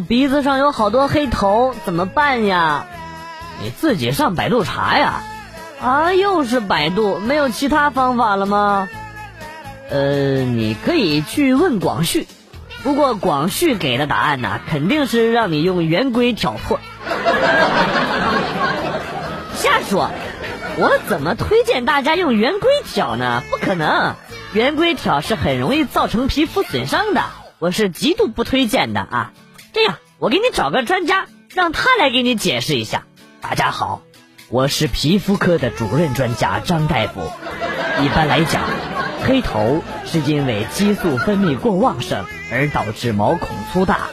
我鼻子上有好多黑头，怎么办呀？你自己上百度查呀。啊，又是百度，没有其他方法了吗？呃，你可以去问广旭，不过广旭给的答案呢，肯定是让你用圆规挑破。瞎说，我怎么推荐大家用圆规挑呢？不可能，圆规挑是很容易造成皮肤损伤的，我是极度不推荐的啊。这样，我给你找个专家，让他来给你解释一下。大家好。我是皮肤科的主任专家张大夫。一般来讲，黑头是因为激素分泌过旺盛而导致毛孔粗大，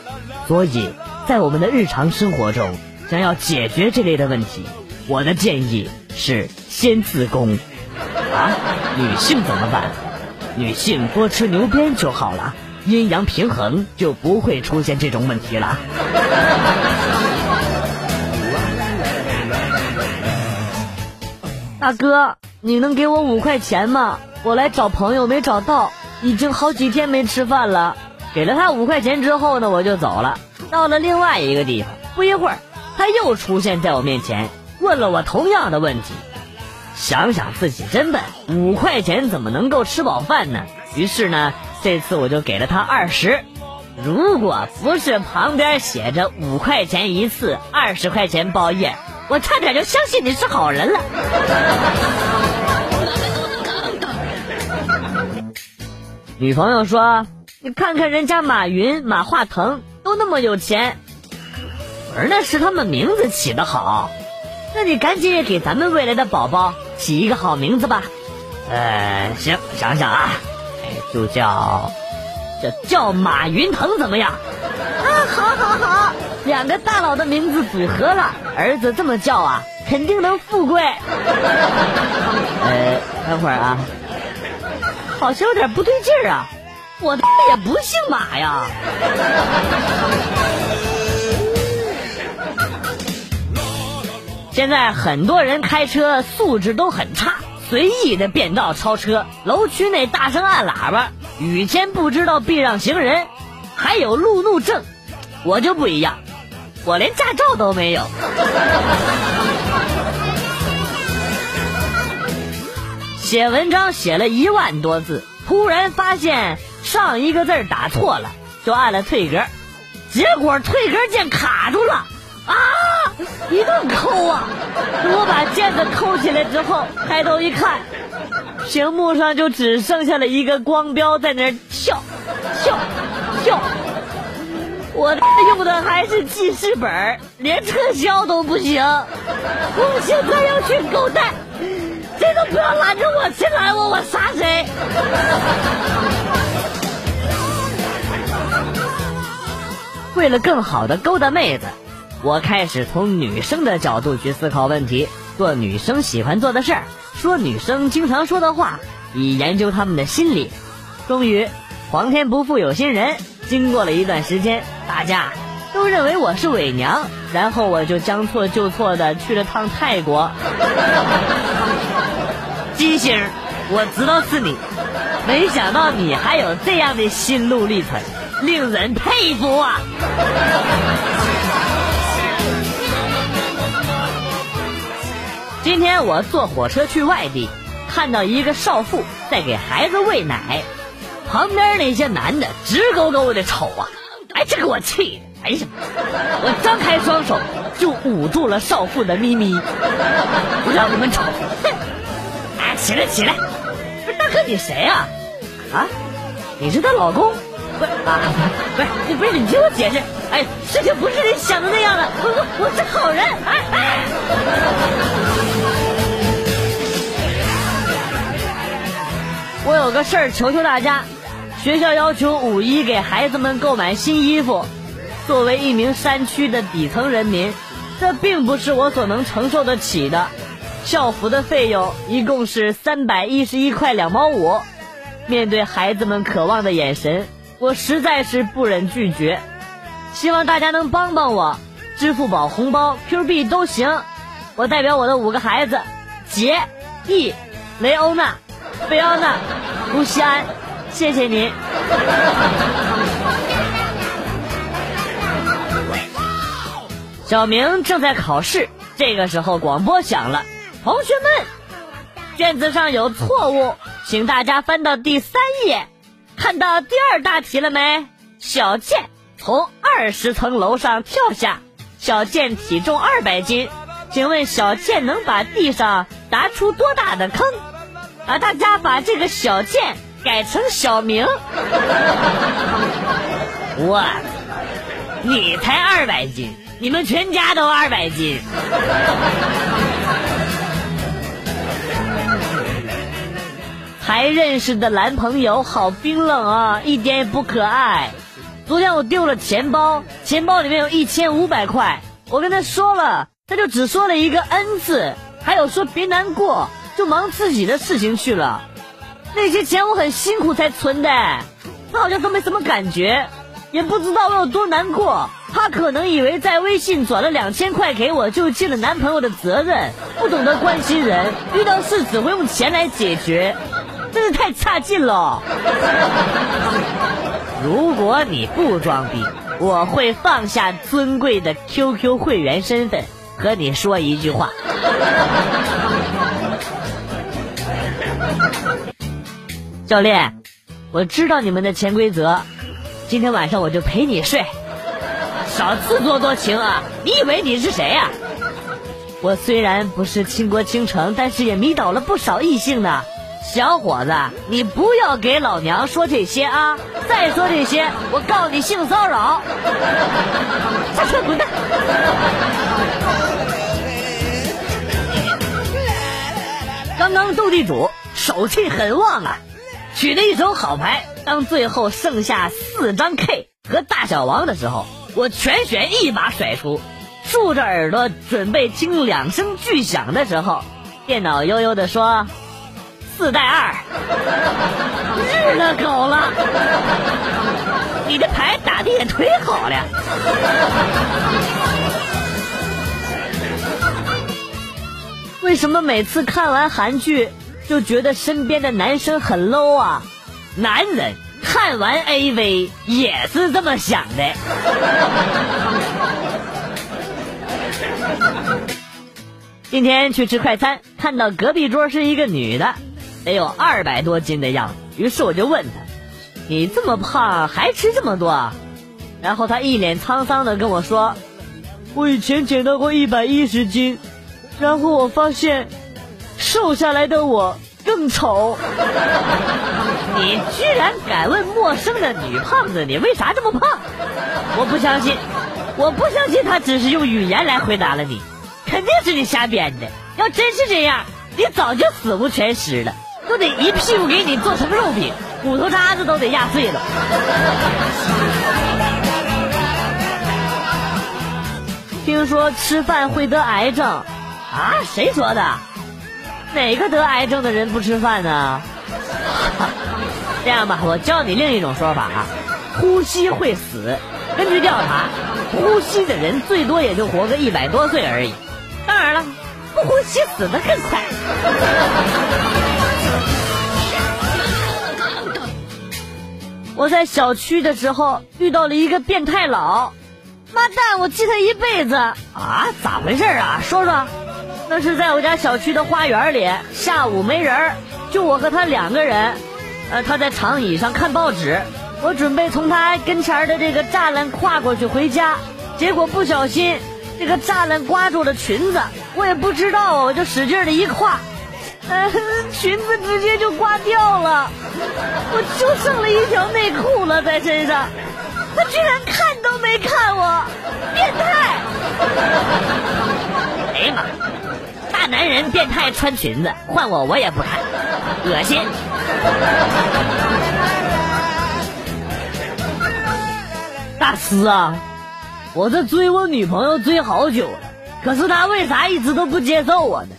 所以在我们的日常生活中，想要解决这类的问题，我的建议是先自宫。啊，女性怎么办？女性多吃牛鞭就好了，阴阳平衡就不会出现这种问题了。大哥，你能给我五块钱吗？我来找朋友没找到，已经好几天没吃饭了。给了他五块钱之后呢，我就走了。到了另外一个地方，不一会儿，他又出现在我面前，问了我同样的问题。想想自己真笨，五块钱怎么能够吃饱饭呢？于是呢，这次我就给了他二十。如果不是旁边写着五块钱一次，二十块钱包夜。我差点就相信你是好人了。女朋友说：“你看看人家马云、马化腾都那么有钱。”我说：“那是他们名字起的好。”那你赶紧也给咱们未来的宝宝起一个好名字吧。呃，行，想想啊，就叫叫叫马云腾怎么样？啊，好好好，两个大佬的名字组合了，儿子这么叫啊，肯定能富贵。呃，等会儿啊，好像有点不对劲儿啊，我也不姓马呀。现在很多人开车素质都很差，随意的变道超车，楼区内大声按喇叭，雨天不知道避让行人。还有路怒症，我就不一样，我连驾照都没有。写文章写了一万多字，突然发现上一个字打错了，就按了退格，结果退格键卡住了，啊！一顿抠啊！我把键子抠起来之后，抬头一看，屏幕上就只剩下了一个光标在那儿跳，跳。跳我用的还是记事本，连特效都不行。我现在要去狗带，谁都不要拦着我，谁拦我我杀谁。为了更好的勾搭妹子，我开始从女生的角度去思考问题，做女生喜欢做的事儿，说女生经常说的话，以研究她们的心理。终于，皇天不负有心人。经过了一段时间，大家都认为我是伪娘，然后我就将错就错的去了趟泰国。金星，我知道是你，没想到你还有这样的心路历程，令人佩服啊！今天我坐火车去外地，看到一个少妇在给孩子喂奶。旁边那些男的直勾勾的瞅啊，哎，这给我气的！哎呀，我张开双手就捂住了少妇的咪咪，不让你们瞅！哼！哎，起来起来！不是大哥，你谁呀？啊？你是她老公？不啊？不是你不是你听我解释！哎，事情不是你想的那样的，我我我是好人！哎哎！我有个事儿求求大家。学校要求五一给孩子们购买新衣服。作为一名山区的底层人民，这并不是我所能承受得起的。校服的费用一共是三百一十一块两毛五。面对孩子们渴望的眼神，我实在是不忍拒绝。希望大家能帮帮我，支付宝红包、Q 币都行。我代表我的五个孩子：杰、毅、雷欧娜、菲奥娜、卢西安。谢谢您。小明正在考试，这个时候广播响了：“同学们，卷子上有错误，请大家翻到第三页，看到第二大题了没？小健从二十层楼上跳下，小健体重二百斤，请问小健能把地上砸出多大的坑？啊，大家把这个小健改成小明。我，你才二百斤。”你们全家都二百斤，还认识的男朋友好冰冷啊，一点也不可爱。昨天我丢了钱包，钱包里面有一千五百块，我跟他说了，他就只说了一个 N 字，还有说别难过，就忙自己的事情去了。那些钱我很辛苦才存的，他好像都没什么感觉，也不知道我有多难过。他可能以为在微信转了两千块给我就尽了男朋友的责任，不懂得关心人，遇到事只会用钱来解决，真是太差劲了。如果你不装逼，我会放下尊贵的 QQ 会员身份，和你说一句话。教练，我知道你们的潜规则，今天晚上我就陪你睡。少自作多情啊！你以为你是谁呀？我虽然不是倾国倾城，但是也迷倒了不少异性呢。小伙子，你不要给老娘说这些啊！再说这些，我告你性骚扰！下车滚蛋！刚刚斗地主手气很旺啊，取了一手好牌。当最后剩下四张 K 和大小王的时候。我全选一把甩出，竖着耳朵准备听两声巨响的时候，电脑悠悠的说：“四带二，日了狗了！你的牌打的也忒好了。”为什么每次看完韩剧就觉得身边的男生很 low 啊？男人。看完 AV 也是这么想的。今天去吃快餐，看到隔壁桌是一个女的，得有二百多斤的样子。于是我就问她：“你这么胖还吃这么多？”然后她一脸沧桑的跟我说：“我以前减到过一百一十斤，然后我发现瘦下来的我更丑。”你居然敢问陌生的女胖子，你为啥这么胖？我不相信，我不相信他只是用语言来回答了你，肯定是你瞎编的。要真是这样，你早就死无全尸了，都得一屁股给你做成肉饼，骨头渣子都得压碎了。听说吃饭会得癌症，啊？谁说的？哪个得癌症的人不吃饭呢？这样吧，我教你另一种说法啊，呼吸会死。根据调查，呼吸的人最多也就活个一百多岁而已。当然了，不呼吸死的更快。我在小区的时候遇到了一个变态佬，妈蛋，我记他一辈子啊！咋回事啊？说说。那是在我家小区的花园里，下午没人，就我和他两个人。呃，他在长椅上看报纸，我准备从他跟前的这个栅栏跨过去回家，结果不小心这个栅栏刮住了裙子，我也不知道，我就使劲的一跨，呃，裙子直接就刮掉了，我就剩了一条内裤了在身上，他居然看都没看我，变态！哎呀妈，男人变态穿裙子，换我我也不看，恶心。大师啊，我这追我女朋友追好久了，可是她为啥一直都不接受我呢？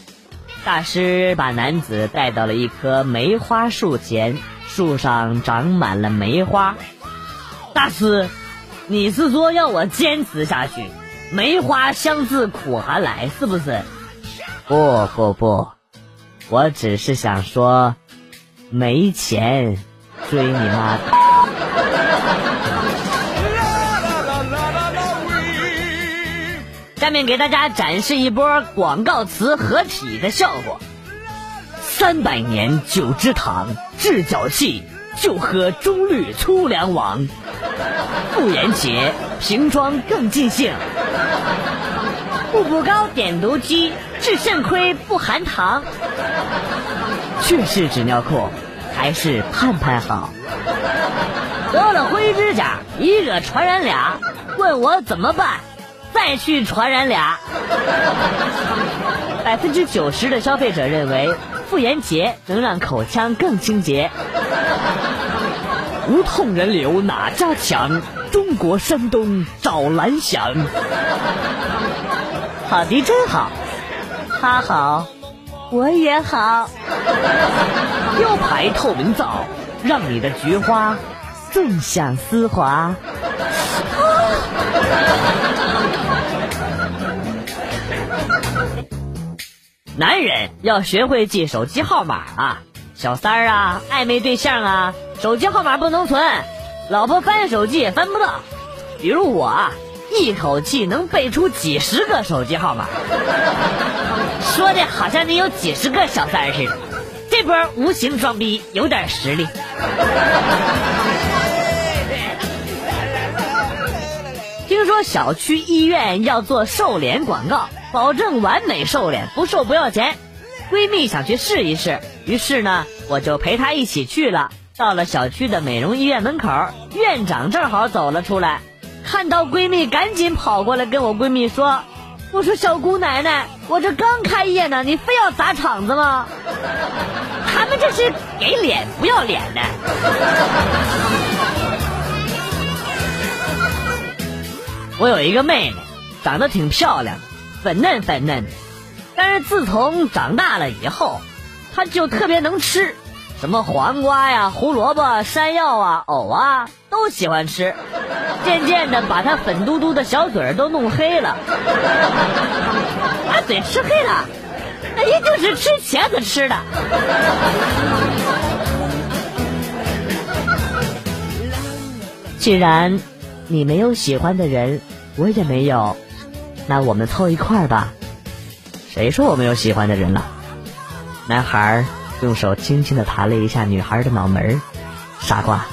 大师把男子带到了一棵梅花树前，树上长满了梅花。大师，你是说要我坚持下去？梅花香自苦寒来，是不是？不不不，我只是想说。没钱追你妈！下面给大家展示一波广告词合体的效果。三百年九芝堂，治脚气，就喝中绿粗粮王。妇炎洁，瓶装更尽兴。步步高点读机，治肾亏不含糖。去世纸尿裤，还是盼盼好。得了灰指甲，一个传染俩，问我怎么办？再去传染俩。百分之九十的消费者认为。妇炎洁能让口腔更清洁。无痛人流哪家强？中国山东找蓝翔。好迪真好，他好，我也好。雕牌透明皂，让你的菊花更享丝滑。男人要学会记手机号码啊，小三儿啊，暧昧对象啊，手机号码不能存，老婆翻手机也翻不到。比如我，啊，一口气能背出几十个手机号码，说的好像你有几十个小三似的。这波无形装逼有点实力。听说小区医院要做瘦脸广告。保证完美瘦脸，不瘦不要钱。闺蜜想去试一试，于是呢，我就陪她一起去了。到了小区的美容医院门口，院长正好走了出来，看到闺蜜，赶紧跑过来跟我闺蜜说：“我说小姑奶奶，我这刚开业呢，你非要砸场子吗？他们这是给脸不要脸的。”我有一个妹妹，长得挺漂亮。粉嫩粉嫩的，但是自从长大了以后，她就特别能吃，什么黄瓜呀、胡萝卜、山药啊、藕啊，都喜欢吃。渐渐的，把他粉嘟嘟的小嘴儿都弄黑了。把嘴吃黑了，那一定是吃茄子吃的。既然你没有喜欢的人，我也没有。那我们凑一块儿吧。谁说我没有喜欢的人了？男孩用手轻轻的弹了一下女孩的脑门儿。傻瓜，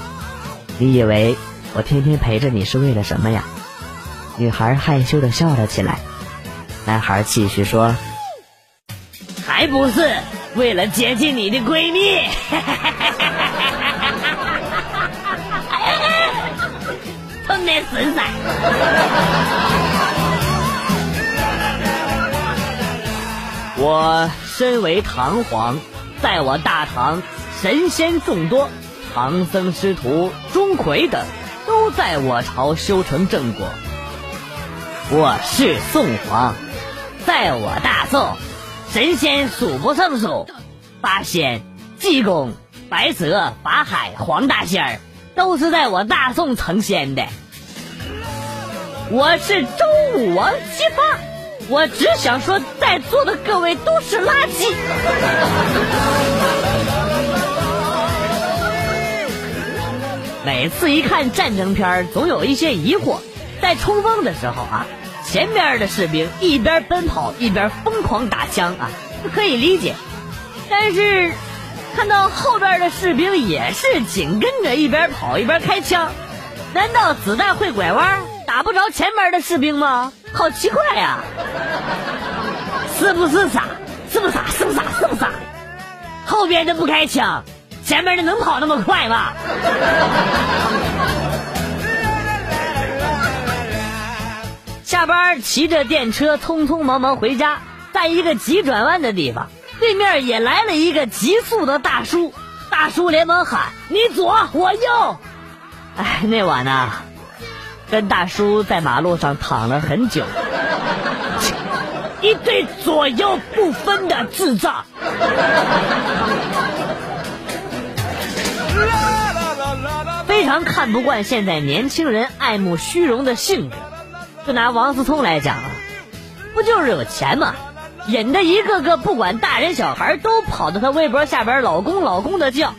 你以为我天天陪着你是为了什么呀？女孩害羞的笑了起来。男孩继续说：“还不是为了接近你的闺蜜。”我身为唐皇，在我大唐神仙众多，唐僧师徒、钟馗等都在我朝修成正果。我是宋皇，在我大宋神仙数不胜数，八仙、济公、白蛇、法海、黄大仙儿都是在我大宋成仙的。我是周武王姬发。我只想说，在座的各位都是垃圾。每次一看战争片总有一些疑惑。在冲锋的时候啊，前边的士兵一边奔跑一边疯狂打枪啊，可以理解。但是看到后边的士兵也是紧跟着一边跑一边开枪，难道子弹会拐弯，打不着前边的士兵吗？好奇怪呀，是不是傻？是不是傻？是不是傻？是不是傻？后边的不开枪，前面的能跑那么快吗？下班骑着电车匆匆忙忙回家，在一个急转弯的地方，对面也来了一个急速的大叔。大叔连忙喊：“你左，我右。”哎，那晚呢？跟大叔在马路上躺了很久，一对左右不分的智障。非常看不惯现在年轻人爱慕虚荣的性格。就拿王思聪来讲啊，不就是有钱吗？引得一个个不管大人小孩都跑到他微博下边“老公老公”的叫。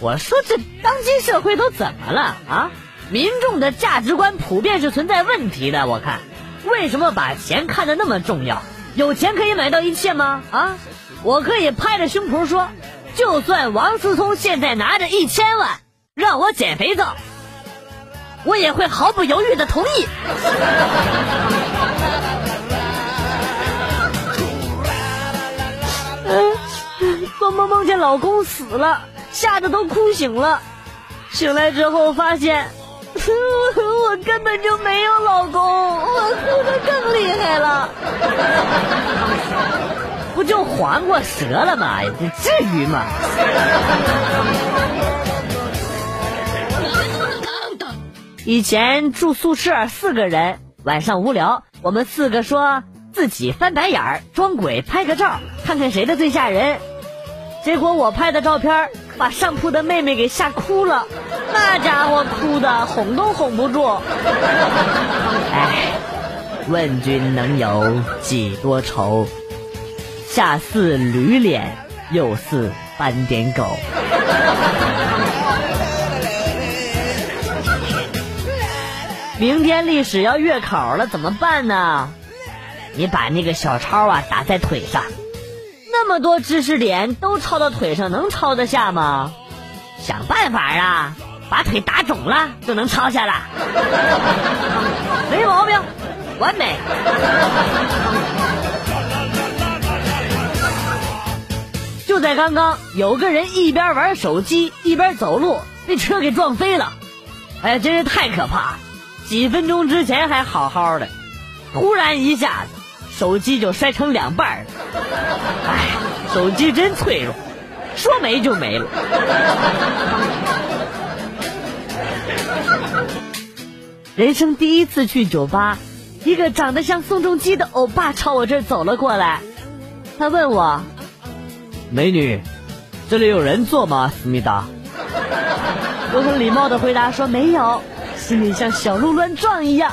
我说这当今社会都怎么了啊？民众的价值观普遍是存在问题的，我看，为什么把钱看得那么重要？有钱可以买到一切吗？啊，我可以拍着胸脯说，就算王思聪现在拿着一千万让我减肥皂，我也会毫不犹豫的同意。嗯，做梦梦见老公死了，吓得都哭醒了。醒来之后发现，我根本就没有老公，我哭得更厉害了。不就黄瓜折了吗？这至于吗？以前住宿舍四个人，晚上无聊，我们四个说自己翻白眼儿装鬼拍个照，看看谁的最吓人。结果我拍的照片把上铺的妹妹给吓哭了，那家伙哭的哄都哄不住。哎，问君能有几多愁？下似驴脸，又似斑点狗。明天历史要月考了，怎么办呢？你把那个小抄啊打在腿上，那么多知识点都抄到腿上，能抄得下吗？想办法啊，把腿打肿了就能抄下了，没毛病，完美。就在刚刚，有个人一边玩手机一边走路，被车给撞飞了，哎，真是太可怕！几分钟之前还好好的，突然一下子，手机就摔成两半了。哎，手机真脆弱，说没就没了。人生第一次去酒吧，一个长得像宋仲基的欧巴朝我这儿走了过来，他问我。美女，这里有人坐吗？思密达。我很礼貌的回答说没有，心里像小鹿乱撞一样，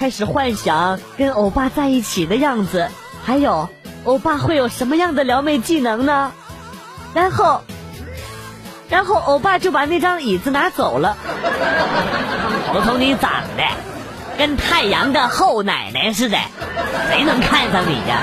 开始幻想跟欧巴在一起的样子，还有欧巴会有什么样的撩妹技能呢？然后，然后欧巴就把那张椅子拿走了。我瞅你长得跟太阳的后奶奶似的，谁能看上你呀？